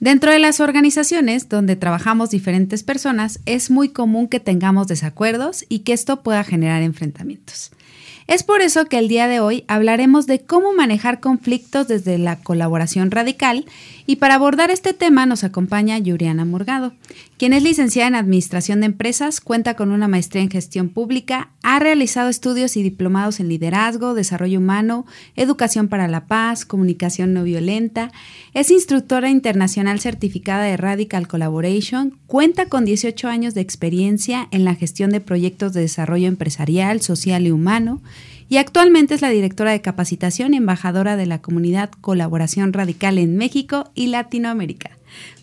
Dentro de las organizaciones donde trabajamos diferentes personas, es muy común que tengamos desacuerdos y que esto pueda generar enfrentamientos. Es por eso que el día de hoy hablaremos de cómo manejar conflictos desde la colaboración radical. Y para abordar este tema nos acompaña Yuriana Morgado, quien es licenciada en Administración de Empresas, cuenta con una maestría en Gestión Pública, ha realizado estudios y diplomados en Liderazgo, Desarrollo Humano, Educación para la Paz, Comunicación No Violenta, es instructora internacional certificada de Radical Collaboration, cuenta con 18 años de experiencia en la gestión de proyectos de desarrollo empresarial, social y humano, y actualmente es la directora de capacitación y embajadora de la comunidad Colaboración Radical en México y Latinoamérica.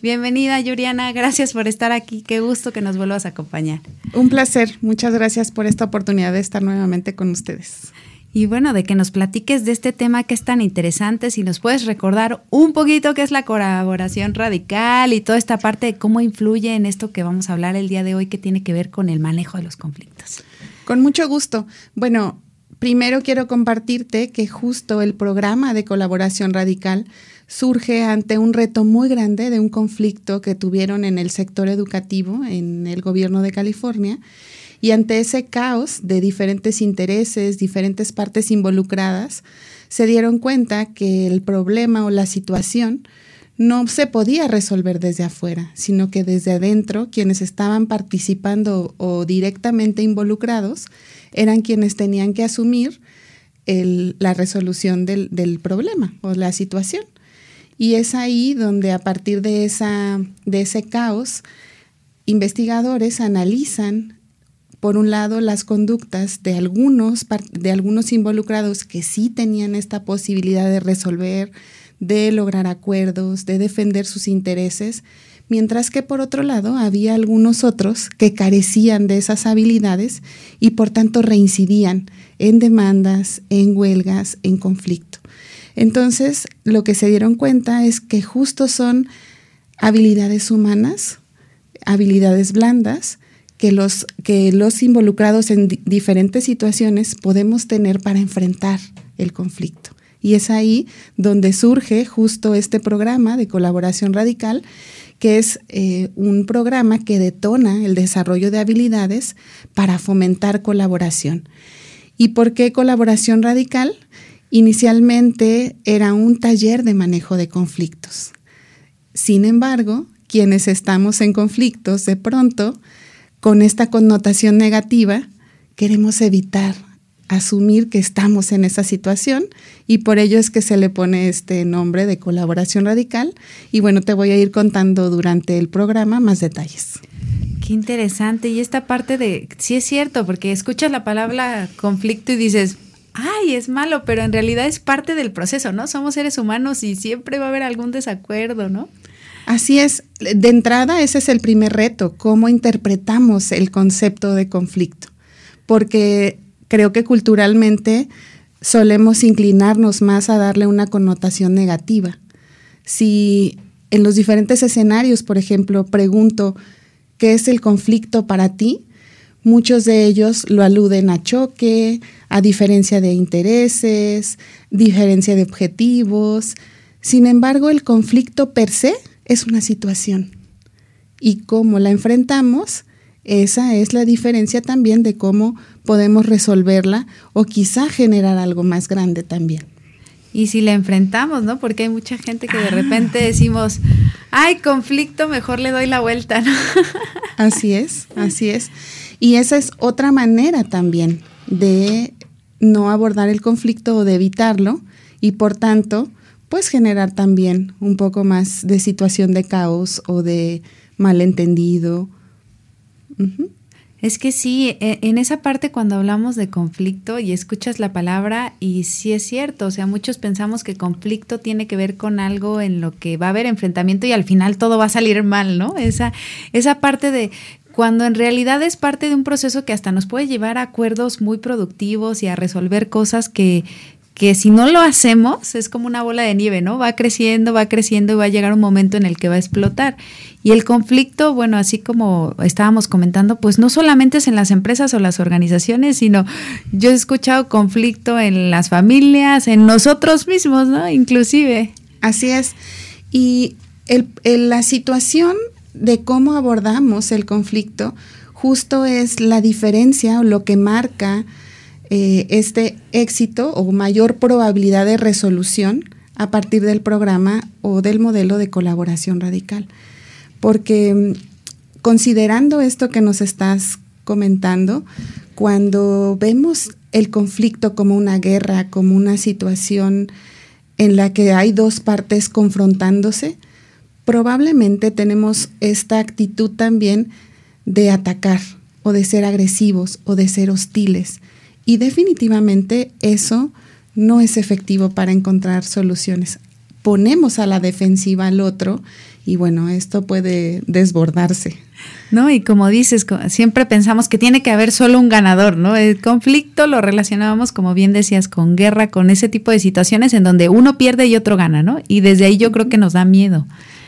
Bienvenida, Yuriana. Gracias por estar aquí. Qué gusto que nos vuelvas a acompañar. Un placer. Muchas gracias por esta oportunidad de estar nuevamente con ustedes. Y bueno, de que nos platiques de este tema que es tan interesante, si nos puedes recordar un poquito qué es la colaboración radical y toda esta parte de cómo influye en esto que vamos a hablar el día de hoy que tiene que ver con el manejo de los conflictos. Con mucho gusto. Bueno, primero quiero compartirte que justo el programa de colaboración radical surge ante un reto muy grande de un conflicto que tuvieron en el sector educativo en el gobierno de California y ante ese caos de diferentes intereses, diferentes partes involucradas, se dieron cuenta que el problema o la situación no se podía resolver desde afuera, sino que desde adentro quienes estaban participando o directamente involucrados eran quienes tenían que asumir la resolución del, del, problema o la situación. Y es ahí donde a partir de, esa, de ese caos, investigadores analizan, por un lado, las conductas de algunos, de algunos involucrados que sí tenían esta posibilidad de resolver, de lograr acuerdos, de defender sus intereses, mientras que por otro lado había algunos otros que carecían de esas habilidades y por tanto reincidían en demandas, en huelgas, en conflicto. Entonces, lo que se dieron cuenta es que justo son habilidades humanas, habilidades blandas, que los, que los involucrados en diferentes situaciones podemos tener para enfrentar el conflicto. Y es ahí donde surge justo este programa de colaboración radical, que es eh, un programa que detona el desarrollo de habilidades para fomentar colaboración. ¿Y por qué colaboración radical? Inicialmente era un taller de manejo de conflictos. Sin embargo, quienes estamos en conflictos, de pronto, con esta connotación negativa, queremos evitar asumir que estamos en esa situación y por ello es que se le pone este nombre de colaboración radical y bueno, te voy a ir contando durante el programa más detalles. Qué interesante y esta parte de, sí es cierto, porque escuchas la palabra conflicto y dices, ay, es malo, pero en realidad es parte del proceso, ¿no? Somos seres humanos y siempre va a haber algún desacuerdo, ¿no? Así es, de entrada ese es el primer reto, cómo interpretamos el concepto de conflicto, porque creo que culturalmente solemos inclinarnos más a darle una connotación negativa. Si en los diferentes escenarios, por ejemplo, pregunto, ¿qué es el conflicto para ti? Muchos de ellos lo aluden a choque, a diferencia de intereses, diferencia de objetivos. Sin embargo, el conflicto per se es una situación. Y cómo la enfrentamos, esa es la diferencia también de cómo podemos resolverla o quizá generar algo más grande también. Y si la enfrentamos, ¿no? Porque hay mucha gente que de repente decimos, ay, conflicto, mejor le doy la vuelta, ¿no? Así es, así es. Y esa es otra manera también de no abordar el conflicto o de evitarlo y por tanto, pues generar también un poco más de situación de caos o de malentendido. Es que sí, e, en esa parte cuando hablamos de conflicto y escuchas la palabra y sí es cierto, o sea, muchos pensamos que conflicto tiene que ver con algo en lo que va a haber enfrentamiento y al final todo va a salir mal, ¿no? Esa, esa parte de cuando en realidad es parte de un proceso que hasta nos puede llevar a acuerdos muy productivos y a resolver cosas que, que si no lo hacemos es como una bola de nieve, ¿no? Va creciendo, va creciendo y va a llegar un momento en el que va a explotar. Y el conflicto, bueno, así como estábamos comentando, pues no solamente es en las empresas o las organizaciones, sino yo he escuchado conflicto en las familias, en nosotros mismos, ¿no? Inclusive. Así es. Y la situación de cómo abordamos el conflicto justo es la diferencia o lo que marca eh, este éxito o mayor probabilidad de resolución a partir del programa o del modelo de colaboración radical. Porque mm, considerando esto que nos estás comentando, cuando vemos el conflicto como una guerra, como una situación en la que hay dos partes confrontándose, probablemente tenemos esta actitud también de atacar o de ser agresivos o de ser hostiles. Y definitivamente eso no es efectivo para encontrar soluciones. Ponemos a la defensiva al otro y bueno, esto puede desbordarse. No, y como dices, siempre pensamos que tiene que haber solo un ganador, ¿no? El conflicto lo relacionábamos, como bien decías, con guerra, con ese tipo de situaciones en donde uno pierde y otro gana, ¿no? Y desde ahí yo creo que nos da miedo.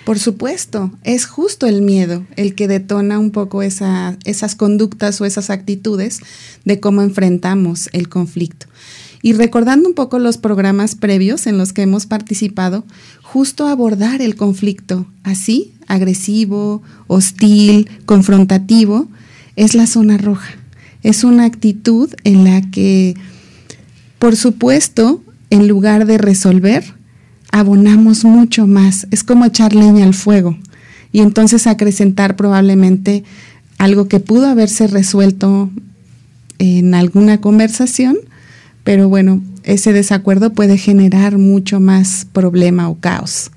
Por supuesto, es justo el miedo el que detona un poco esa, esas conductas o esas actitudes de cómo enfrentamos el conflicto. Y recordando un poco los programas previos en los que hemos participado, justo abordar el conflicto así, agresivo, hostil, confrontativo, es la zona roja. Es una actitud en la que, por supuesto, en lugar de resolver, abonamos mucho más. Es como echar leña al fuego y entonces acrecentar probablemente algo que pudo haberse resuelto en alguna conversación, pero bueno, ese desacuerdo puede generar mucho más problema o caos.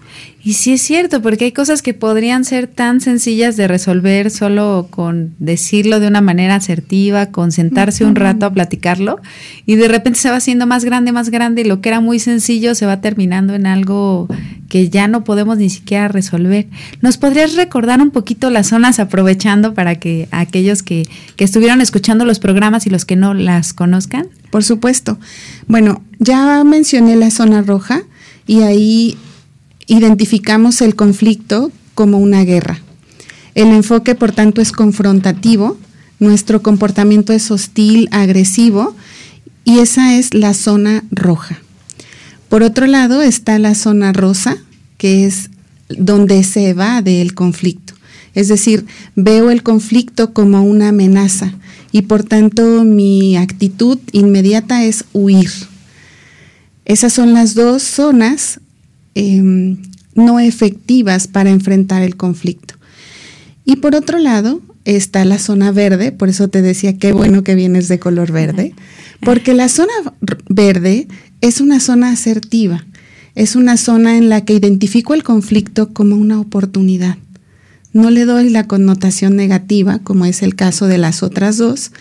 Y sí es cierto, porque hay cosas que podrían ser tan sencillas de resolver solo con decirlo de una manera asertiva, con sentarse un rato a platicarlo, y de repente se va haciendo más grande, más grande, y lo que era muy sencillo se va terminando en algo que ya no podemos ni siquiera resolver. ¿Nos podrías recordar un poquito las zonas aprovechando para que aquellos que, que estuvieron escuchando los programas y los que no las conozcan? Por supuesto. Bueno, ya mencioné la zona roja y ahí identificamos el conflicto como una guerra. El enfoque, por tanto, es confrontativo, nuestro comportamiento es hostil, agresivo, y esa es la zona roja. Por otro lado está la zona rosa, que es donde se evade el conflicto. Es decir, veo el conflicto como una amenaza y por tanto mi actitud inmediata es huir. Esas son las dos zonas Em, no efectivas para enfrentar el conflicto. Y por otro lado está la zona verde, por eso te decía qué bueno que vienes de color verde, porque la zona verde es una zona asertiva, es una zona en la que identifico el conflicto como una oportunidad. No le doy la connotación negativa, como es el caso de las otras dos,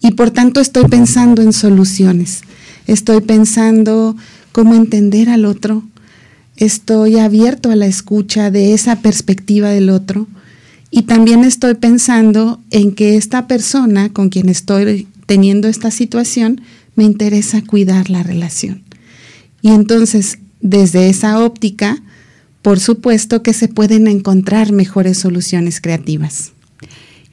y por tanto estoy pensando en soluciones. Estoy pensando cómo entender al otro, estoy abierto a la escucha de esa perspectiva del otro y también estoy pensando en que esta persona con quien estoy teniendo esta situación me interesa cuidar la relación. Y entonces, desde esa óptica, por supuesto que se pueden encontrar mejores soluciones creativas.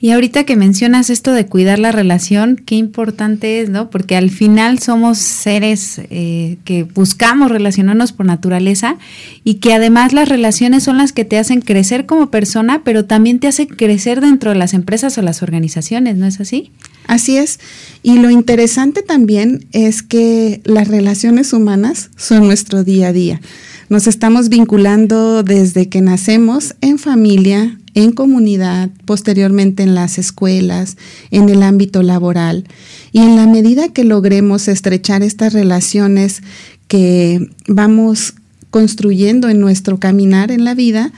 Y ahorita que mencionas esto de cuidar la relación, qué importante es, ¿no? Porque al final somos seres eh, que buscamos relacionarnos por naturaleza y que además las relaciones son las que te hacen crecer como persona, pero también te hacen crecer dentro de las empresas o las organizaciones, ¿no es así? Así es. Y lo interesante también es que las relaciones humanas son nuestro día a día. Nos estamos vinculando desde que nacemos en familia, en comunidad, posteriormente en las escuelas, en el ámbito laboral. Y en la medida que logremos estrechar estas relaciones que vamos construyendo en nuestro caminar en la vida,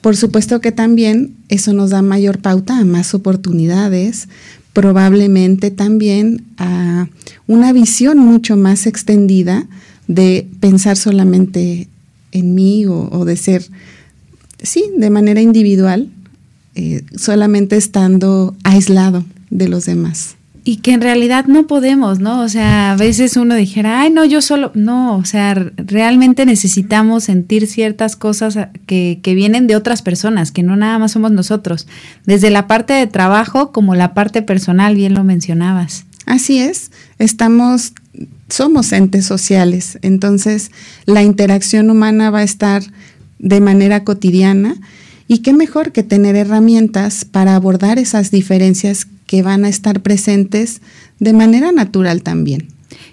por supuesto que también eso nos da mayor pauta a más oportunidades, probablemente también a una visión mucho más extendida de pensar solamente en mí o, de ser, sí, de manera individual, eh, solamente estando aislado de los demás. Y que en realidad no podemos, ¿no? O sea, a veces uno dijera, ay, no, yo solo, no, o sea, realmente necesitamos sentir ciertas cosas que, que vienen de otras personas, que no nada más somos nosotros, desde la parte de trabajo como la parte personal, bien lo mencionabas. Así es, estamos, somos entes sociales, entonces la interacción humana va a estar de manera cotidiana y qué mejor que tener herramientas para abordar esas diferencias que van a estar presentes de manera natural también.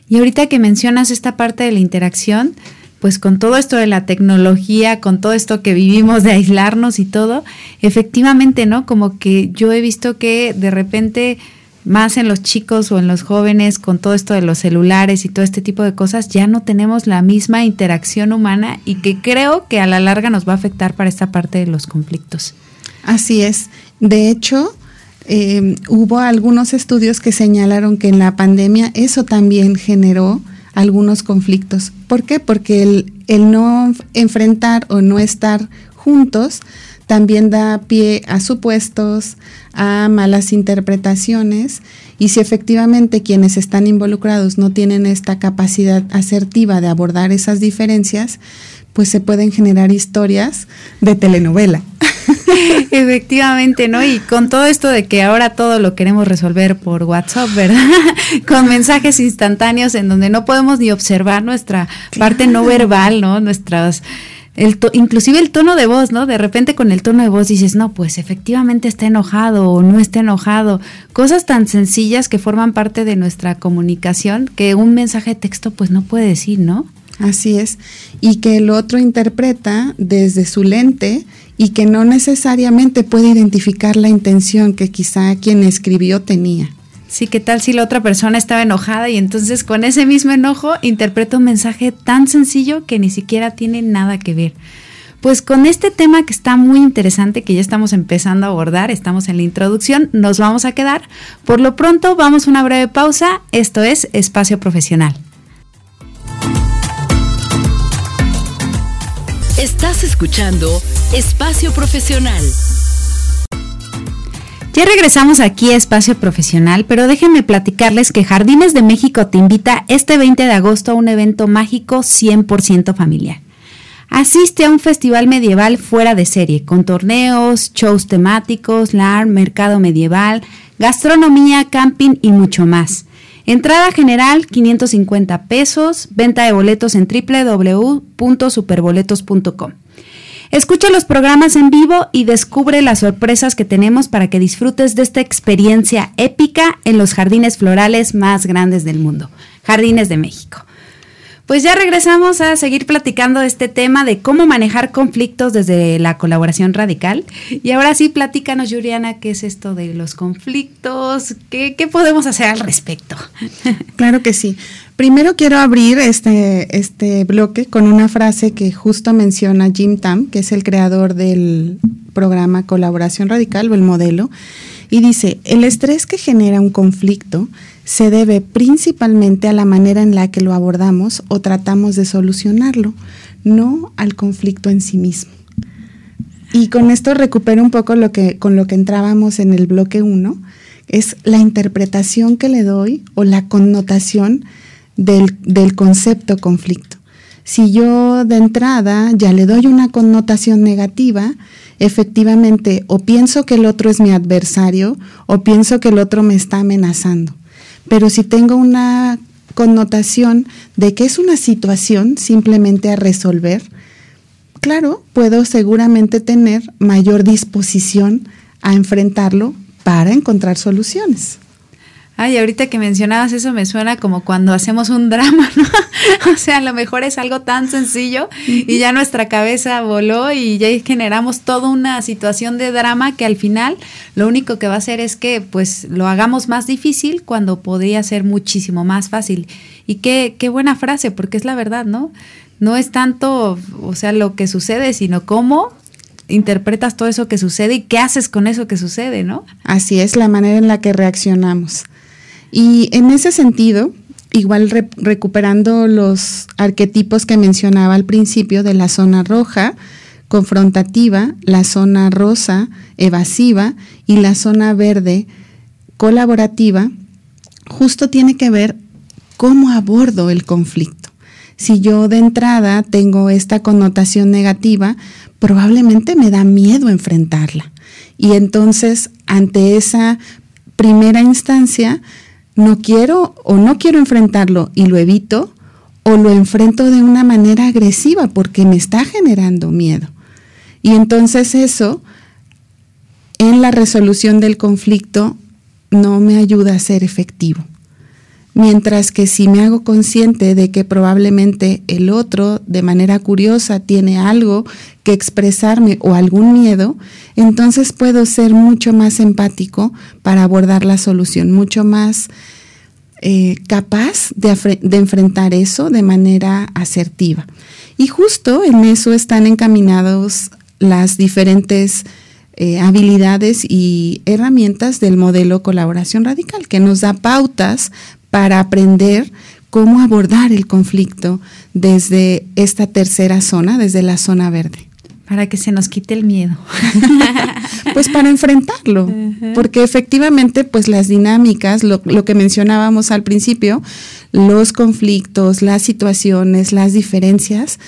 Y ahorita que mencionas esta parte de la interacción, pues con todo esto de la tecnología, con todo esto que vivimos de aislarnos y todo, efectivamente, ¿no? Como que yo he visto que de repente más en los chicos o en los jóvenes con todo esto de los celulares y todo este tipo de cosas, ya no tenemos la misma interacción humana y que creo que a la larga nos va a afectar para esta parte de los conflictos. Así es. De hecho, eh, hubo algunos estudios que señalaron que en la pandemia eso también generó algunos conflictos. ¿Por qué? Porque el, el no enfrentar o no estar juntos también da pie a supuestos, a malas interpretaciones y si efectivamente quienes están involucrados no tienen esta capacidad asertiva de abordar esas diferencias, pues se pueden generar historias de telenovela. Efectivamente, ¿no? Y con todo esto de que ahora todo lo queremos resolver por WhatsApp, ¿verdad? con mensajes instantáneos en donde no podemos ni observar nuestra parte no verbal, ¿no? Nuestras el inclusive el tono de voz, ¿no? De repente con el tono de voz dices, no, pues efectivamente está enojado o no está enojado. Cosas tan sencillas que forman parte de nuestra comunicación que un mensaje de texto pues no puede decir, ¿no? Así es. Y que el otro interpreta desde su lente y que no necesariamente puede identificar la intención que quizá quien escribió tenía. Sí, ¿qué tal si la otra persona estaba enojada y entonces con ese mismo enojo interpreta un mensaje tan sencillo que ni siquiera tiene nada que ver? Pues con este tema que está muy interesante, que ya estamos empezando a abordar, estamos en la introducción, nos vamos a quedar. Por lo pronto, vamos a una breve pausa. Esto es Espacio Profesional. Estás escuchando Espacio Profesional. Ya regresamos aquí a Espacio Profesional, pero déjenme platicarles que Jardines de México te invita este 20 de agosto a un evento mágico 100% familiar. Asiste a un festival medieval fuera de serie, con torneos, shows temáticos, LAR, mercado medieval, gastronomía, camping y mucho más. Entrada general 550 pesos, venta de boletos en www.superboletos.com. Escucha los programas en vivo y descubre las sorpresas que tenemos para que disfrutes de esta experiencia épica en los jardines florales más grandes del mundo, Jardines de México. Pues ya regresamos a seguir platicando de este tema de cómo manejar conflictos desde la colaboración radical. Y ahora sí, platícanos, Yuriana, qué es esto de los conflictos, qué, qué podemos hacer al respecto. Claro que sí. Primero quiero abrir este, este bloque con una frase que justo menciona Jim Tam, que es el creador del programa Colaboración Radical o el modelo, y dice, el estrés que genera un conflicto se debe principalmente a la manera en la que lo abordamos o tratamos de solucionarlo, no al conflicto en sí mismo. Y con esto recupero un poco lo que, con lo que entrábamos en el bloque 1, es la interpretación que le doy o la connotación del, concepto conflicto. Si yo de entrada ya le doy una connotación negativa, efectivamente o pienso que el otro es mi adversario o pienso que el otro me está amenazando. Pero si tengo una connotación de que es una situación simplemente a resolver, claro, puedo seguramente tener mayor disposición a enfrentarlo para encontrar soluciones. Ay, ahorita que mencionabas eso me suena como cuando hacemos un drama, ¿no? o sea, a lo mejor es algo tan sencillo y ya nuestra cabeza voló y ya generamos toda una situación de drama que al final lo único que va a hacer es que pues lo hagamos más difícil cuando podría ser muchísimo más fácil. Y qué, qué buena frase, porque es la verdad, ¿no? No es tanto, o sea, lo que sucede, sino cómo interpretas todo eso que sucede y qué haces con eso que sucede, ¿no? Así es la manera en la que reaccionamos. Y en ese sentido, igual recuperando los arquetipos que mencionaba al principio de la zona roja, confrontativa, la zona rosa evasiva y la zona verde colaborativa, justo tiene que ver cómo abordo el conflicto. Si yo de entrada tengo esta connotación negativa, probablemente me da miedo enfrentarla. Y entonces, ante esa primera instancia, no quiero o no quiero enfrentarlo y lo evito, o lo enfrento de una manera agresiva porque me está generando miedo. Y entonces eso, en la resolución del conflicto, no me ayuda a ser efectivo. Mientras que si me hago consciente de que probablemente el otro de manera curiosa tiene algo que expresarme o algún miedo, entonces puedo ser mucho más empático para abordar la solución, mucho más eh, capaz de, de enfrentar eso de manera asertiva. Y justo en eso están encaminados las diferentes eh, habilidades y herramientas del modelo colaboración radical, que nos da pautas para aprender cómo abordar el conflicto desde esta tercera zona, desde la zona verde. Para que se nos quite el miedo. pues para enfrentarlo, porque efectivamente pues las dinámicas, lo, lo, que mencionábamos al principio, los conflictos, las situaciones, las diferencias,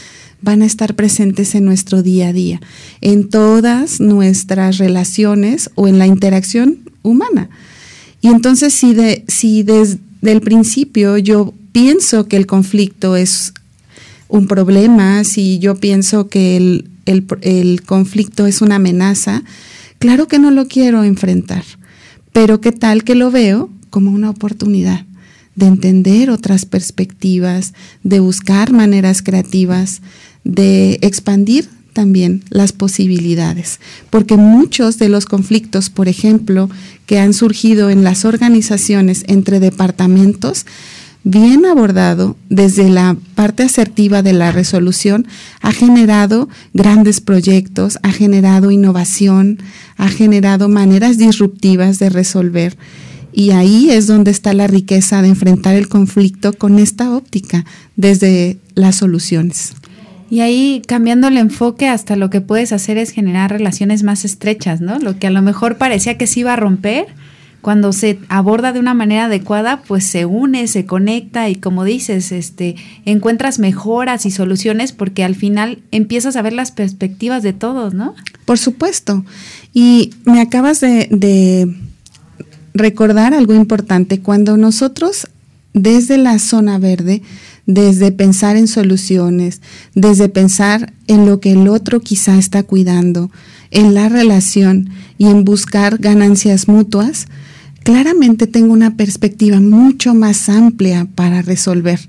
van a estar presentes en nuestro día a día, en todas nuestras relaciones o en la interacción humana. Y entonces si, de, si desde el principio yo pienso que el conflicto es un problema, si yo pienso que el, el conflicto es una amenaza, claro que no lo quiero enfrentar, pero qué tal que lo veo como una oportunidad de entender otras perspectivas, de buscar maneras creativas, de expandir también las posibilidades, porque muchos de los conflictos, por ejemplo, que han surgido en las organizaciones entre departamentos, bien abordado desde la parte asertiva de la resolución, ha generado grandes proyectos, ha generado innovación, ha generado maneras disruptivas de resolver. Y ahí es donde está la riqueza de enfrentar el conflicto con esta óptica desde las soluciones. Y ahí cambiando el enfoque hasta lo que puedes hacer es generar relaciones más estrechas, ¿no? Lo que a lo mejor parecía que se iba a romper, cuando se aborda de una manera adecuada, pues se une, se conecta y como dices, este, encuentras mejoras y soluciones porque al final empiezas a ver las perspectivas de todos, ¿no? Por supuesto. Y me acabas de, de recordar algo importante. Cuando nosotros desde la zona verde desde pensar en soluciones, desde pensar en lo que el otro quizá está cuidando, en la relación y en buscar ganancias mutuas, claramente tengo una perspectiva mucho más amplia para resolver.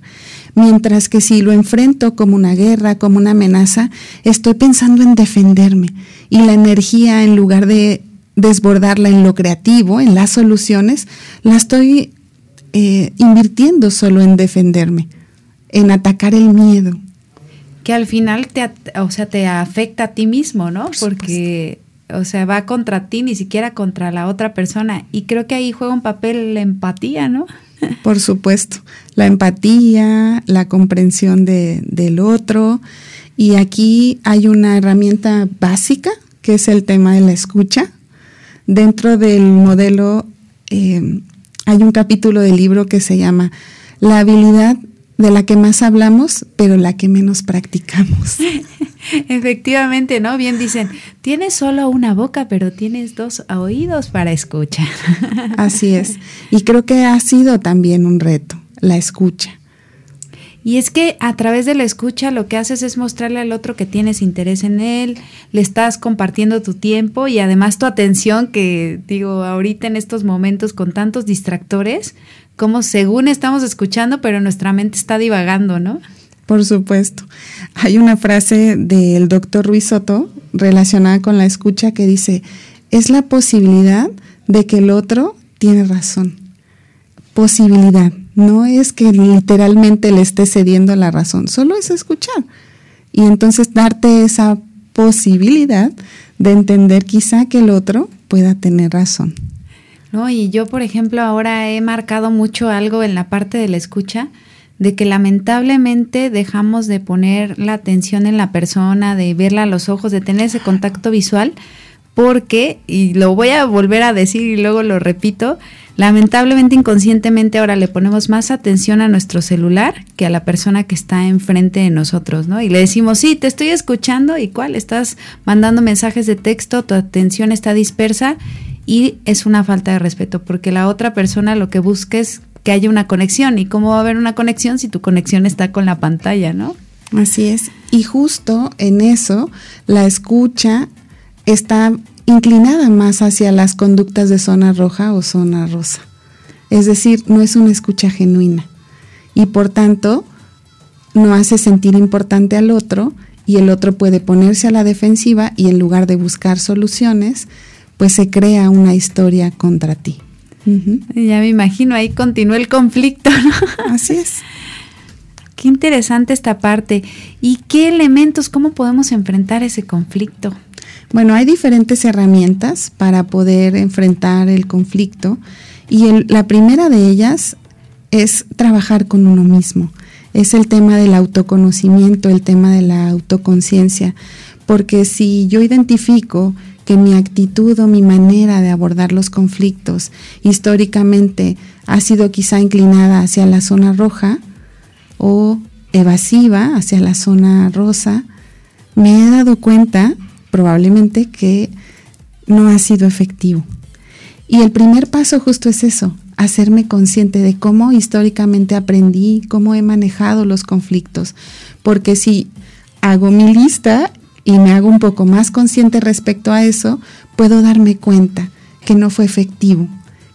Mientras que si lo enfrento como una guerra, como una amenaza, estoy pensando en defenderme y la energía en lugar de desbordarla en lo creativo, en las soluciones, la estoy eh, invirtiendo solo en defenderme en atacar el miedo. Que al final te, o sea, te afecta a ti mismo, ¿no? Porque, o sea, va contra ti, ni siquiera contra la otra persona. Y creo que ahí juega un papel la empatía, ¿no? Por supuesto, la empatía, la comprensión de, del otro. Y aquí hay una herramienta básica, que es el tema de la escucha. Dentro del modelo eh, hay un capítulo del libro que se llama La habilidad de la que más hablamos, pero la que menos practicamos. Efectivamente, ¿no? Bien dicen, tienes solo una boca, pero tienes dos oídos para escuchar. Así es. Y creo que ha sido también un reto, la escucha. Y es que a través de la escucha lo que haces es mostrarle al otro que tienes interés en él, le estás compartiendo tu tiempo y además tu atención, que digo, ahorita en estos momentos con tantos distractores, como según estamos escuchando, pero nuestra mente está divagando, ¿no? Por supuesto. Hay una frase del doctor Ruiz Soto relacionada con la escucha que dice, es la posibilidad de que el otro tiene razón. Posibilidad. No es que literalmente le esté cediendo la razón, solo es escuchar. Y entonces darte esa posibilidad de entender quizá que el otro pueda tener razón. ¿no? Y yo, por ejemplo, ahora he marcado mucho algo en la parte de la escucha, de que lamentablemente dejamos de poner la atención en la persona, de verla a los ojos, de tener ese contacto visual, porque, y lo voy a volver a decir y luego lo repito, lamentablemente inconscientemente ahora le ponemos más atención a nuestro celular que a la persona que está enfrente de nosotros, ¿no? Y le decimos, sí, te estoy escuchando, ¿y cuál? Estás mandando mensajes de texto, tu atención está dispersa y es una falta de respeto, porque la otra persona lo que busca es que haya una conexión. ¿Y cómo va a haber una conexión si tu conexión está con la pantalla, no? Así es. Y justo en eso, la escucha está inclinada más hacia las conductas de zona roja o zona rosa. Es decir, no es una escucha genuina. Y por tanto, no hace sentir importante al otro y el otro puede ponerse a la defensiva y en lugar de buscar soluciones, pues se crea una historia contra ti. Ya me imagino, ahí continúa el conflicto. Así es. Qué interesante esta parte. ¿Y qué elementos, cómo podemos enfrentar ese conflicto? Bueno, hay diferentes herramientas para poder enfrentar el conflicto y la primera de ellas es trabajar con uno mismo. Es el tema del autoconocimiento, el tema de la autoconciencia, porque si yo identifico que mi actitud o mi manera de abordar los conflictos históricamente ha sido quizá inclinada hacia la zona roja o evasiva hacia la zona rosa, me he dado cuenta probablemente que no ha sido efectivo. Y el primer paso justo es eso, hacerme consciente de cómo históricamente aprendí, cómo he manejado los conflictos. Porque si hago mi lista y me hago un poco más consciente respecto a eso, puedo darme cuenta que no fue efectivo,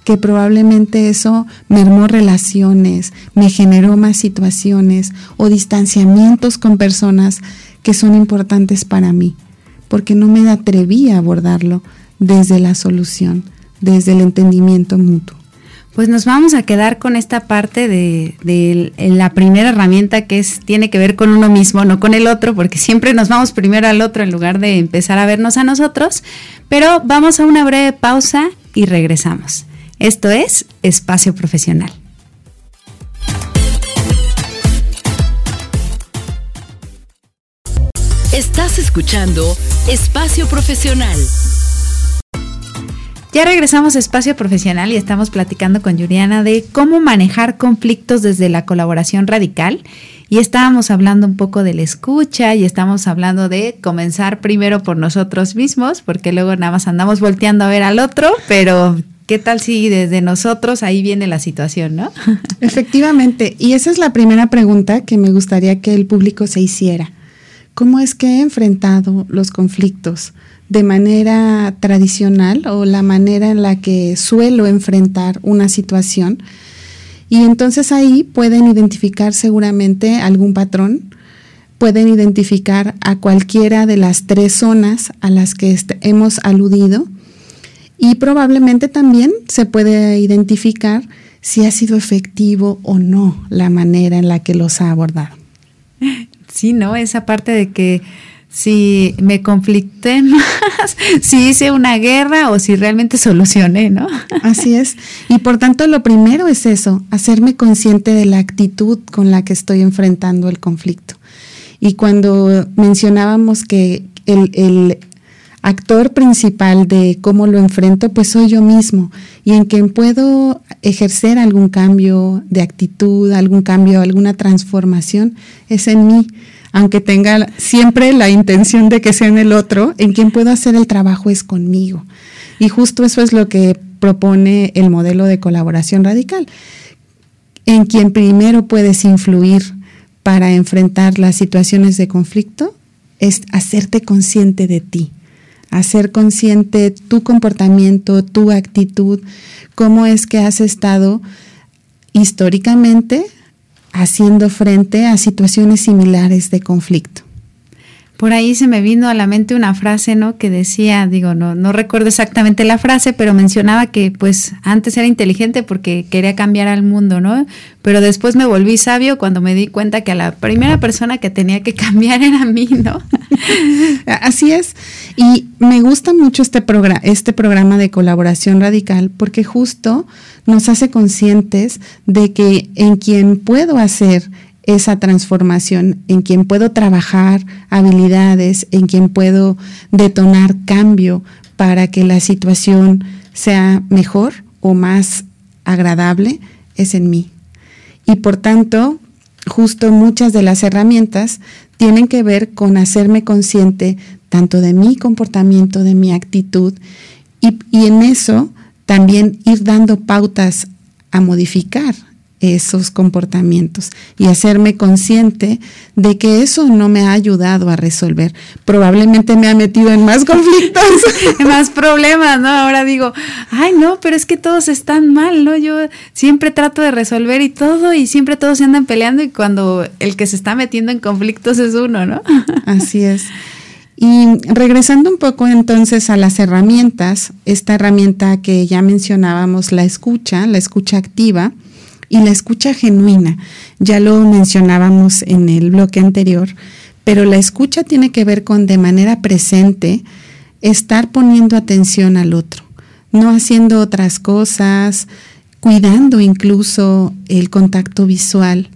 que probablemente eso mermó relaciones, me generó más situaciones o distanciamientos con personas que son importantes para mí, porque no me atreví a abordarlo desde la solución, desde el entendimiento mutuo. Pues nos vamos a quedar con esta parte de, la primera herramienta que tiene que ver con uno mismo, no con el otro, porque siempre nos vamos primero al otro en lugar de empezar a vernos a nosotros. Pero vamos a una breve pausa y regresamos. Esto es Espacio Profesional. Estás escuchando Espacio Profesional. Ya regresamos a Espacio Profesional y estamos platicando con Yuriana de cómo manejar conflictos desde la colaboración radical. Y estábamos hablando un poco de la escucha y estamos hablando de comenzar primero por nosotros mismos, porque luego nada más andamos volteando a ver al otro, pero ¿qué tal si desde nosotros ahí viene la situación, no? Efectivamente, y esa es la primera pregunta que me gustaría que el público se hiciera. ¿Cómo es que he enfrentado los conflictos? de manera tradicional o la manera en la que suelo enfrentar una situación. Y entonces ahí pueden identificar seguramente algún patrón, pueden identificar a cualquiera de las tres zonas a las que hemos aludido y probablemente también se puede identificar si ha sido efectivo o no la manera en la que los ha abordado. Sí, ¿no? Esa parte de que si me conflicté más, si hice una guerra o si realmente solucioné, ¿no? Así es. Y por tanto, lo primero es eso, hacerme consciente de la actitud con la que estoy enfrentando el conflicto. Y cuando mencionábamos que el, el actor principal de cómo lo enfrento, pues soy yo mismo. Y en quien puedo ejercer algún cambio de actitud, algún cambio, alguna transformación, es en mí. Aunque tenga siempre la intención de que sea en el otro, en quien puedo hacer el trabajo es conmigo. Y justo eso es lo que propone el modelo de colaboración radical, en quien primero puedes influir para enfrentar las situaciones de conflicto, es hacerte consciente de ti, hacer consciente tu comportamiento, tu actitud, cómo es que has estado históricamente haciendo frente a situaciones similares de conflicto. Por ahí se me vino a la mente una frase, ¿no? Que decía, digo, no, no recuerdo exactamente la frase, pero mencionaba que pues antes era inteligente porque quería cambiar al mundo, ¿no? Pero después me volví sabio cuando me di cuenta que a la primera persona que tenía que cambiar era a mí, ¿no? Así es. Y me gusta mucho este, programa, este programa de colaboración radical porque justo nos hace conscientes de que en quien puedo hacer esa transformación, en quien puedo trabajar habilidades, en quien puedo detonar cambio para que la situación sea mejor o más agradable, es en mí. Y por tanto, justo muchas de las herramientas tienen que ver con hacerme consciente tanto de mi comportamiento, de mi actitud, y, en eso también ir dando pautas a modificar esos comportamientos y hacerme consciente de que eso no me ha ayudado a resolver. Probablemente me ha metido en más conflictos, en más problemas, ¿no? Ahora digo, ay, no, pero es que todos están mal, ¿no? Yo siempre trato de resolver y todo y siempre todos se andan peleando y cuando el que se está metiendo en conflictos es uno, ¿no? Así es. Y regresando un poco entonces a las herramientas, esta herramienta que ya mencionábamos, la escucha, la escucha activa, y la escucha genuina. Ya lo mencionábamos en el bloque anterior, pero la escucha tiene que ver con de manera presente estar poniendo atención al otro, no haciendo otras cosas, cuidando incluso el contacto visual,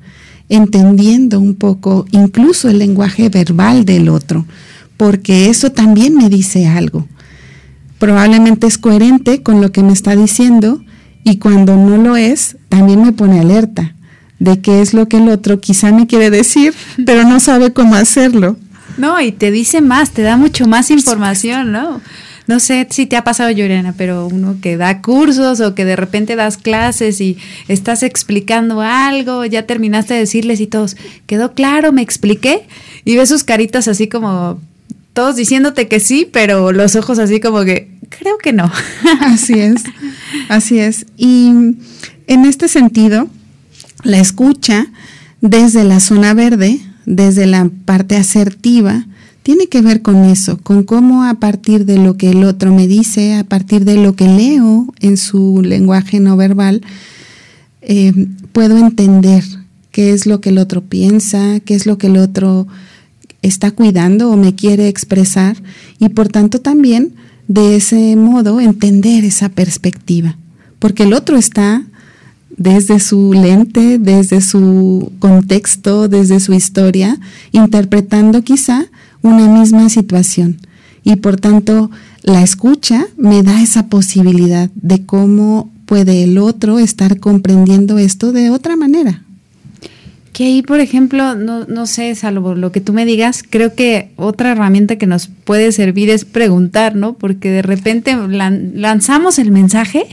entendiendo un poco incluso el lenguaje verbal del otro, porque eso también me dice algo. Probablemente es coherente con lo que me está diciendo, y cuando no lo es, también me pone alerta de qué es lo que el otro quizá me quiere decir, pero no sabe cómo hacerlo. No, y te dice más, te da mucho más información, ¿no? No sé si te ha pasado, Llorena, pero uno que da cursos o que de repente das clases y estás explicando algo, ya terminaste de decirles y todos, ¿quedó claro? ¿Me expliqué? Y ves sus caritas así como todos diciéndote que sí, pero los ojos así como que, creo que no. Así es, así es. Y en este sentido, la escucha desde la zona verde, desde la parte asertiva, tiene que ver con eso, con cómo a partir de lo que el otro me dice, a partir de lo que leo en su lenguaje no verbal, eh, puedo entender qué es lo que el otro piensa, qué es lo que el otro está cuidando o me quiere expresar y por tanto también de ese modo entender esa perspectiva, porque el otro está desde su lente, desde su contexto, desde su historia, interpretando quizá una misma situación. Y por tanto, la escucha me da esa posibilidad de cómo puede el otro estar comprendiendo esto de otra manera. Que ahí, por ejemplo, no, no sé, salvo lo que tú me digas, creo que otra herramienta que nos puede servir es preguntar, ¿no? Porque de repente lanzamos el mensaje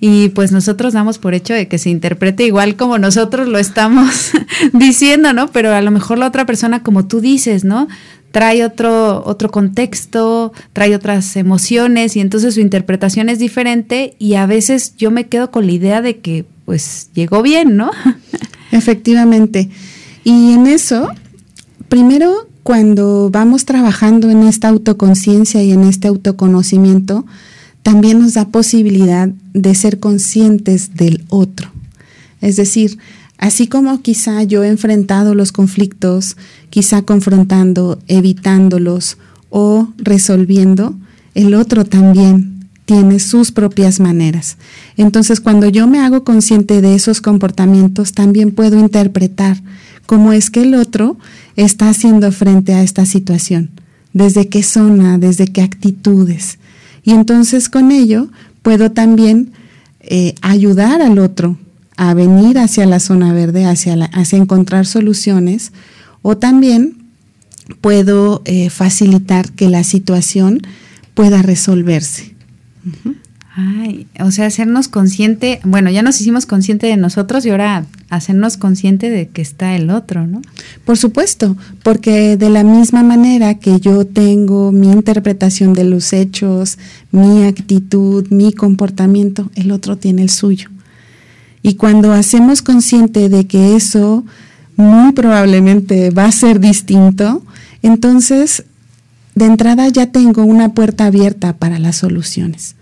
y pues nosotros damos por hecho de que se interprete igual como nosotros lo estamos diciendo, ¿no? Pero a lo mejor la otra persona, como tú dices, ¿no? Trae otro, otro contexto, trae otras emociones y entonces su interpretación es diferente y a veces yo me quedo con la idea de que pues llegó bien, ¿no? Efectivamente. Y en eso, primero, cuando vamos trabajando en esta autoconciencia y en este autoconocimiento, también nos da posibilidad de ser conscientes del otro. Es decir, así como quizá yo he enfrentado los conflictos, quizá confrontando, evitándolos o resolviendo, el otro también tiene sus propias maneras. Entonces, cuando yo me hago consciente de esos comportamientos, también puedo interpretar cómo es que el otro está haciendo frente a esta situación, desde qué zona, desde qué actitudes. Y entonces con ello puedo también eh, ayudar al otro a venir hacia la zona verde, hacia, hacia encontrar soluciones, o también puedo eh, facilitar que la situación pueda resolverse. Ay, o sea, hacernos consciente, bueno, ya nos hicimos consciente de nosotros y ahora hacernos consciente de que está el otro, ¿no? Por supuesto, porque de la misma manera que yo tengo mi interpretación de los hechos, mi actitud, mi comportamiento, el otro tiene el suyo. Y cuando hacemos consciente de que eso muy probablemente va a ser distinto, entonces de entrada ya tengo una puerta abierta para las soluciones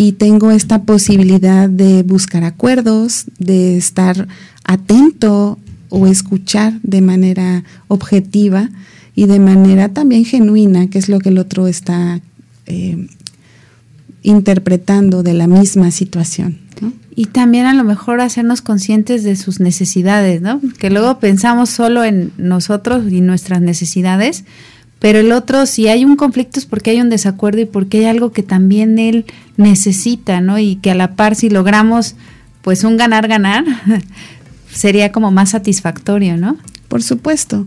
y tengo esta posibilidad de buscar acuerdos, de estar atento o escuchar de manera objetiva y de manera también genuina, que es lo que el otro está eh, interpretando de la misma situación. Y también a lo mejor hacernos conscientes de sus necesidades, ¿no? Que luego pensamos solo en nosotros y nuestras necesidades, pero el otro, si hay un conflicto es porque hay un desacuerdo y porque hay algo que también él necesita, ¿no? Y que a la par si logramos pues un ganar-ganar, sería como más satisfactorio, ¿no? Por supuesto.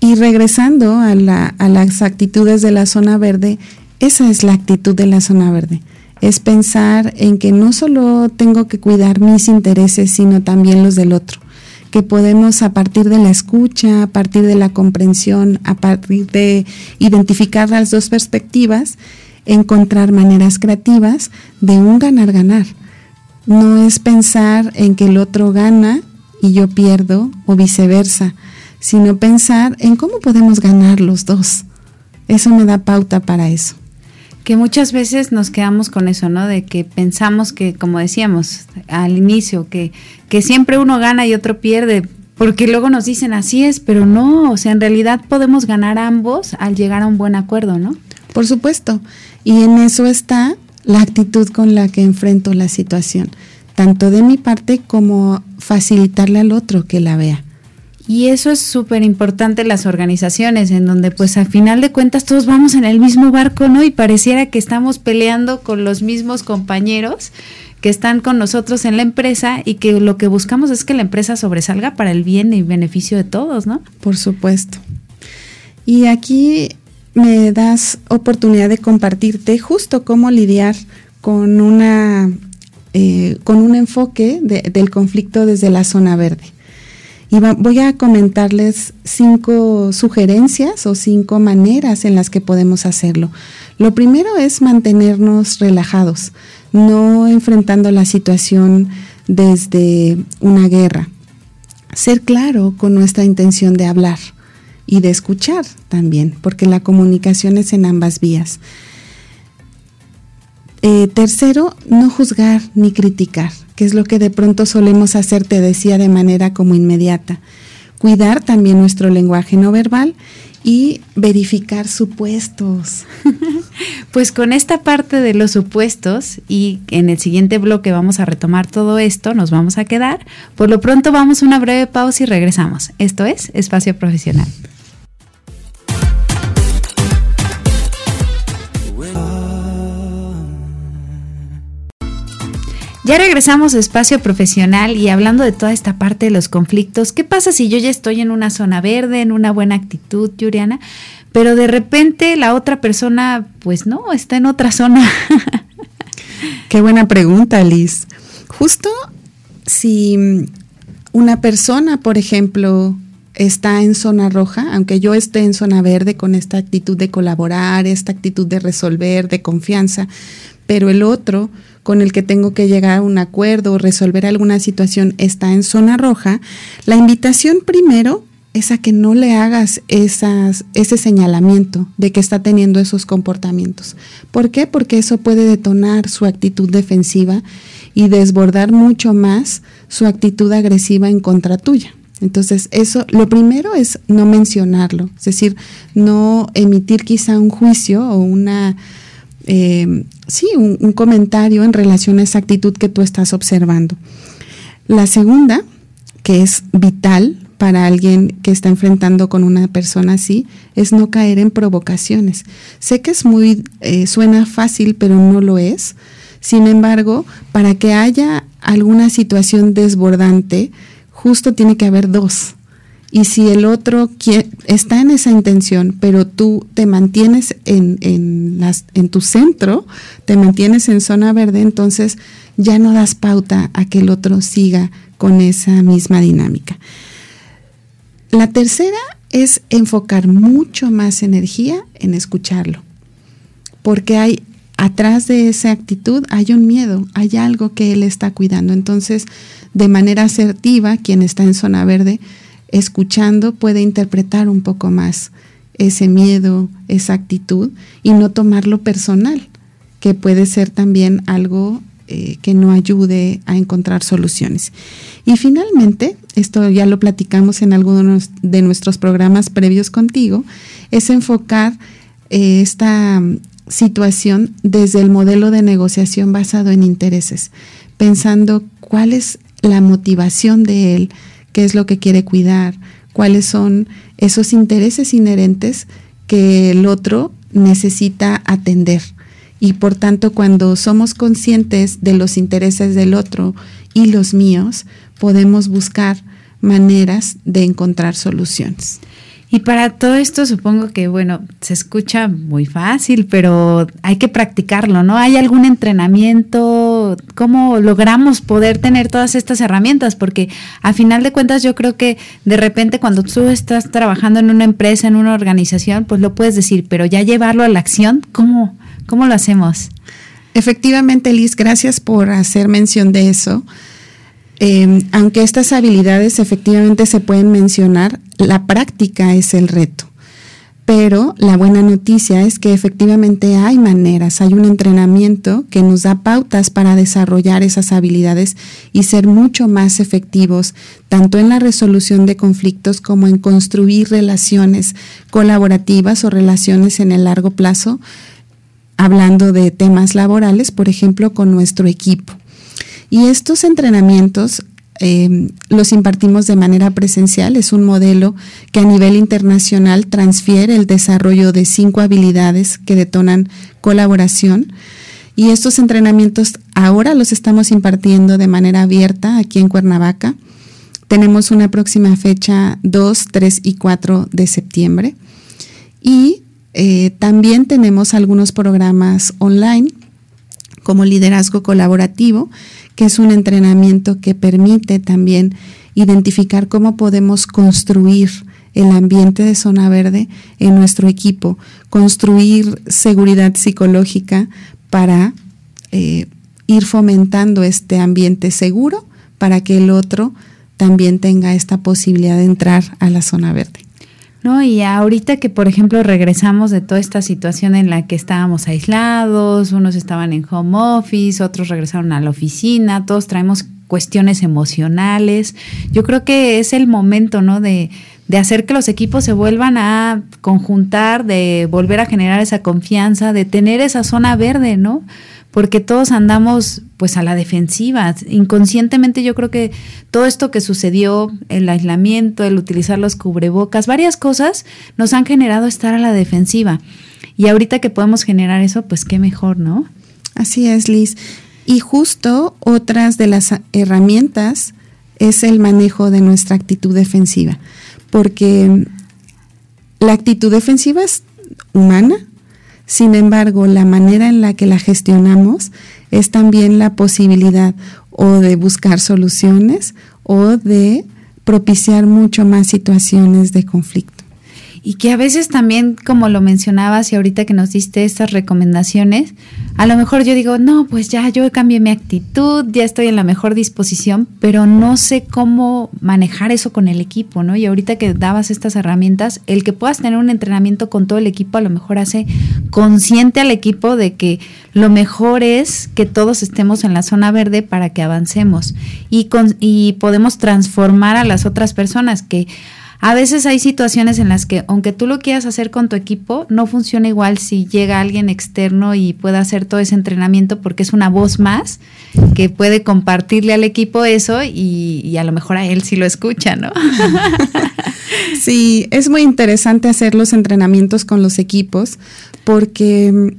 Y regresando a, a las actitudes de la zona verde, esa es la actitud de la zona verde es pensar en que no solo tengo que cuidar mis intereses, sino también los del otro, que podemos a partir de la escucha, a partir de la comprensión, a partir de identificar las dos perspectivas, encontrar maneras creativas de un ganar-ganar. No es pensar en que el otro gana y yo pierdo o viceversa, sino pensar en cómo podemos ganar los dos. Eso me da pauta para eso que muchas veces nos quedamos con eso, ¿no? De que pensamos que, como decíamos al inicio, que, que siempre uno gana y otro pierde, porque luego nos dicen así es, pero no, o sea, en realidad podemos ganar ambos al llegar a un buen acuerdo, ¿no? Por supuesto, y en eso está la actitud con la que enfrento la situación, tanto de mi parte como facilitarle al otro que la vea. Y eso es súper importante las organizaciones, en donde pues al final de cuentas todos vamos en el mismo barco, ¿no? Y pareciera que estamos peleando con los mismos compañeros que están con nosotros en la empresa y que lo que buscamos es que la empresa sobresalga para el bien y beneficio de todos, ¿no? Por supuesto. Y aquí me das oportunidad de compartirte justo cómo lidiar con una eh, con un enfoque del conflicto desde la zona verde. Y voy a comentarles cinco sugerencias o cinco maneras en las que podemos hacerlo. Lo primero es mantenernos relajados, no enfrentando la situación desde una guerra. Ser claro con nuestra intención de hablar y de escuchar también, porque la comunicación es en ambas vías. Eh, tercero, no juzgar ni criticar que es lo que de pronto solemos hacer, te decía, de manera como inmediata. Cuidar también nuestro lenguaje no verbal y verificar supuestos. Pues con esta parte de los supuestos y en el siguiente bloque vamos a retomar todo esto, nos vamos a quedar. Por lo pronto vamos a una breve pausa y regresamos. Esto es Espacio Profesional. Ya regresamos a espacio profesional y hablando de toda esta parte de los conflictos, ¿qué pasa si yo ya estoy en una zona verde, en una buena actitud, Yuriana, pero de repente la otra persona, pues no, está en otra zona? Qué buena pregunta, Liz. Justo si una persona, por ejemplo, está en zona roja, aunque yo esté en zona verde con esta actitud de colaborar, esta actitud de resolver, de confianza, pero el otro con el que tengo que llegar a un acuerdo o resolver alguna situación está en zona roja, la invitación primero es a que no le hagas ese señalamiento de que está teniendo esos comportamientos. ¿Por qué? Porque eso puede detonar su actitud defensiva y desbordar mucho más su actitud agresiva en contra tuya. Entonces, eso, lo primero es no mencionarlo, es decir, no emitir quizá un juicio o una eh, sí, un, comentario en relación a esa actitud que tú estás observando. La segunda, que es vital para alguien que está enfrentando con una persona así, es no caer en provocaciones. Sé que es muy, eh, suena fácil, pero no lo es. Sin embargo, para que haya alguna situación desbordante, justo tiene que haber dos. Y si el otro está en esa intención, pero tú te mantienes en, en, en tu centro, te mantienes en zona verde, entonces ya no das pauta a que el otro siga con esa misma dinámica. La tercera es enfocar mucho más energía en escucharlo, porque hay atrás de esa actitud hay un miedo, hay algo que él está cuidando. Entonces, de manera asertiva, quien está en zona verde escuchando puede interpretar un poco más ese miedo, esa actitud y no tomarlo personal, que puede ser también algo eh, que no ayude a encontrar soluciones. Y finalmente, esto ya lo platicamos en algunos de nuestros programas previos contigo, es enfocar eh, esta situación desde el modelo de negociación basado en intereses, pensando cuál es la motivación de él, qué es lo que quiere cuidar, cuáles son esos intereses inherentes que el otro necesita atender. Y por tanto, cuando somos conscientes de los intereses del otro y los míos, podemos buscar maneras de encontrar soluciones. Y para todo esto supongo que, bueno, se escucha muy fácil, pero hay que practicarlo, ¿no? ¿Hay algún entrenamiento? ¿Cómo logramos poder tener todas estas herramientas? Porque a final de cuentas yo creo que de repente cuando tú estás trabajando en una empresa, en una organización, pues lo puedes decir, pero ya llevarlo a la acción, ¿cómo, cómo lo hacemos? Efectivamente, Liz, gracias por hacer mención de eso. Em, aunque estas habilidades efectivamente se pueden mencionar, la práctica es el reto. Pero la buena noticia es que efectivamente hay maneras, hay un entrenamiento que nos da pautas para desarrollar esas habilidades y ser mucho más efectivos, tanto en la resolución de conflictos como en construir relaciones colaborativas o relaciones en el largo plazo, hablando de temas laborales, por ejemplo, con nuestro equipo. Y estos entrenamientos eh, los impartimos de manera presencial. Es un modelo que a nivel internacional transfiere el desarrollo de cinco habilidades que detonan colaboración. Y estos entrenamientos ahora los estamos impartiendo de manera abierta aquí en Cuernavaca. Tenemos una próxima fecha 2, 3 y 4 de septiembre. Y eh, también tenemos algunos programas online como liderazgo colaborativo que es un entrenamiento que permite también identificar cómo podemos construir el ambiente de zona verde en nuestro equipo, construir seguridad psicológica para eh, ir fomentando este ambiente seguro para que el otro también tenga esta posibilidad de entrar a la zona verde. ¿No? Y ahorita que, por ejemplo, regresamos de toda esta situación en la que estábamos aislados, unos estaban en home office, otros regresaron a la oficina, todos traemos cuestiones emocionales. Yo creo que es el momento, ¿no? De, de hacer que los equipos se vuelvan a conjuntar, de volver a generar esa confianza, de tener esa zona verde, ¿no? Porque todos andamos pues a la defensiva. Inconscientemente yo creo que todo esto que sucedió, el aislamiento, el utilizar los cubrebocas, varias cosas nos han generado estar a la defensiva. Y ahorita que podemos generar eso, pues qué mejor, ¿no? Así es, Liz. Y justo otras de las herramientas es el manejo de nuestra actitud defensiva, porque la actitud defensiva es humana, sin embargo, la manera en la que la gestionamos es también la posibilidad o de buscar soluciones o de propiciar mucho más situaciones de conflicto y que a veces también, como lo mencionabas y ahorita que nos diste estas recomendaciones, a lo mejor yo digo, no, pues ya yo cambié mi actitud, ya estoy en la mejor disposición, pero no sé cómo manejar eso con el equipo, ¿no? Y ahorita que dabas estas herramientas, el que puedas tener un entrenamiento con todo el equipo a lo mejor hace consciente al equipo de que lo mejor es que todos estemos en la zona verde para que avancemos y, con, y podemos transformar a las otras personas que a veces hay situaciones en las que, aunque tú lo quieras hacer con tu equipo, no funciona igual si llega alguien externo y puede hacer todo ese entrenamiento porque es una voz más que puede compartirle al equipo eso y, a lo mejor a él sí lo escucha, ¿no? Sí, es muy interesante hacer los entrenamientos con los equipos porque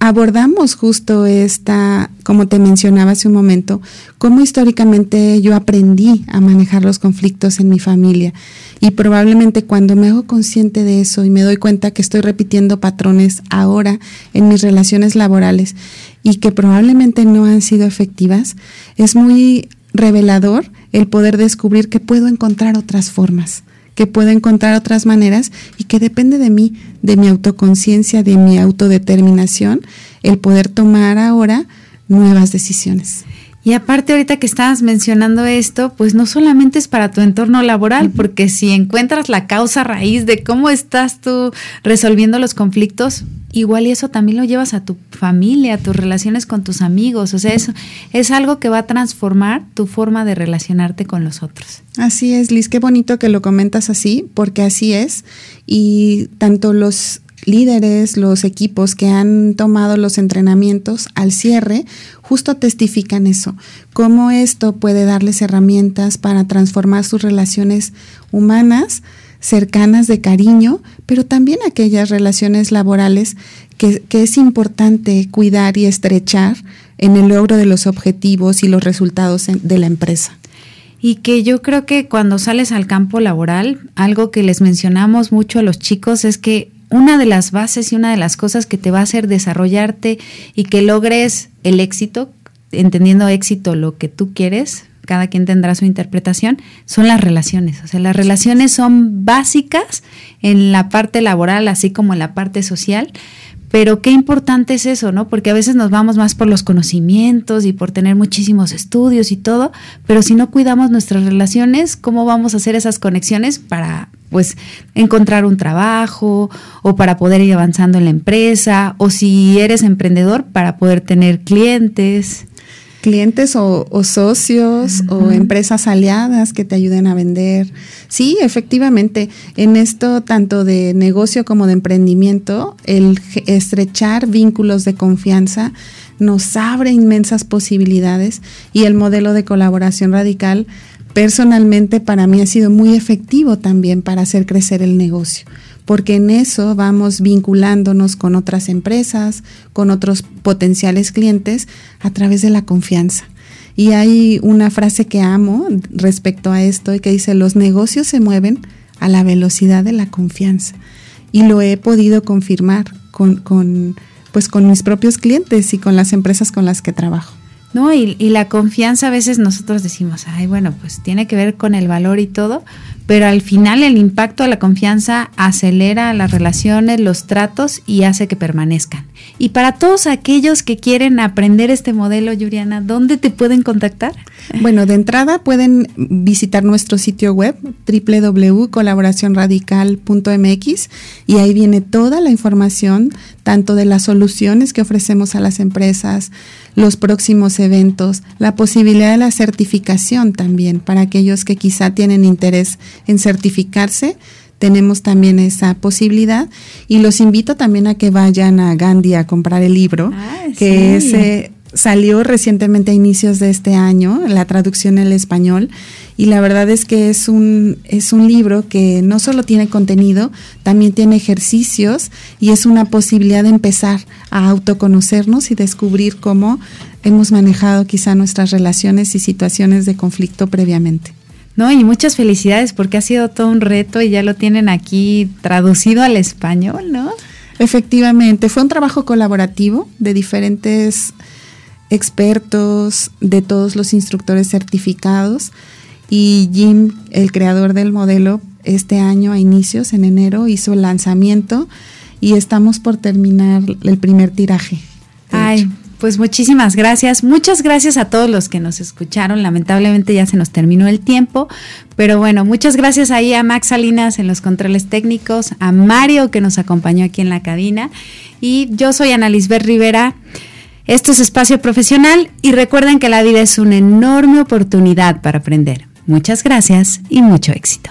abordamos justo esta, como te mencionaba hace un momento, cómo históricamente yo aprendí a manejar los conflictos en mi familia. Y probablemente cuando me hago consciente de eso y me doy cuenta que estoy repitiendo patrones ahora en mis relaciones laborales y que probablemente no han sido efectivas, es muy revelador el poder descubrir que puedo encontrar otras formas que puedo encontrar otras maneras y que depende de mí, de mi autoconciencia, de mi autodeterminación, el poder tomar ahora nuevas decisiones. Y aparte ahorita que estabas mencionando esto, pues no solamente es para tu entorno laboral, porque si encuentras la causa raíz de cómo estás tú resolviendo los conflictos, igual y eso también lo llevas a tu familia, a tus relaciones con tus amigos, o sea, eso es algo que va a transformar tu forma de relacionarte con los otros. Así es, Liz, qué bonito que lo comentas así, porque así es, y tanto los líderes, los equipos que han tomado los entrenamientos al cierre, justo testifican eso, cómo esto puede darles herramientas para transformar sus relaciones humanas, cercanas de cariño, pero también aquellas relaciones laborales que, es importante cuidar y estrechar en el logro de los objetivos y los resultados de la empresa. Y que yo creo que cuando sales al campo laboral, algo que les mencionamos mucho a los chicos es que una de las bases y una de las cosas que te va a hacer desarrollarte y que logres el éxito, entendiendo éxito lo que tú quieres, cada quien tendrá su interpretación, son las relaciones. O sea, las relaciones son básicas en la parte laboral, así como en la parte social, pero qué importante es eso, ¿no? Porque a veces nos vamos más por los conocimientos y por tener muchísimos estudios y todo, pero si no cuidamos nuestras relaciones, ¿cómo vamos a hacer esas conexiones para pues encontrar un trabajo o para poder ir avanzando en la empresa o si eres emprendedor para poder tener clientes? clientes o, socios o empresas aliadas que te ayuden a vender. Sí, efectivamente, en esto tanto de negocio como de emprendimiento, el estrechar vínculos de confianza nos abre inmensas posibilidades y el modelo de colaboración radical personalmente para mí ha sido muy efectivo también para hacer crecer el negocio porque en eso vamos vinculándonos con otras empresas, con otros potenciales clientes a través de la confianza. Y hay una frase que amo respecto a esto y que dice, los negocios se mueven a la velocidad de la confianza. Y lo he podido confirmar con, con, pues con mis propios clientes y con las empresas con las que trabajo. ¿no? Y, y, la confianza a veces nosotros decimos, ay, bueno, pues tiene que ver con el valor y todo, pero al final el impacto de la confianza acelera las relaciones, los tratos y hace que permanezcan. Y para todos aquellos que quieren aprender este modelo, Yuriana, ¿dónde te pueden contactar? Bueno, de entrada pueden visitar nuestro sitio web www.colaboracionradical.mx y ahí viene toda la información, tanto de las soluciones que ofrecemos a las empresas, los próximos eventos, la posibilidad de la certificación también para aquellos que quizá tienen interés en certificarse. Tenemos también esa posibilidad. Y los invito también a que vayan a Gandhi a comprar el libro, ah, que se salió recientemente a inicios de este año, la traducción en el español, y la verdad es que es un, es un libro que no solo tiene contenido, también tiene ejercicios y es una posibilidad de empezar a autoconocernos y descubrir cómo hemos manejado quizá nuestras relaciones y situaciones de conflicto previamente. No, y muchas felicidades porque ha sido todo un reto y ya lo tienen aquí traducido al español, ¿no? Efectivamente, fue un trabajo colaborativo de diferentes expertos, de todos los instructores certificados y Jim, el creador del modelo, este año a inicios, en enero, hizo el lanzamiento y estamos por terminar el primer tiraje. Ay, pues muchísimas gracias. Muchas gracias a todos los que nos escucharon. Lamentablemente ya se nos terminó el tiempo, pero bueno, muchas gracias ahí a Max Salinas en los controles técnicos, a Mario que nos acompañó aquí en la cabina y yo soy Ana Lisbeth Rivera. Esto es Espacio Profesional y recuerden que la vida es una enorme oportunidad para aprender. Muchas gracias y mucho éxito.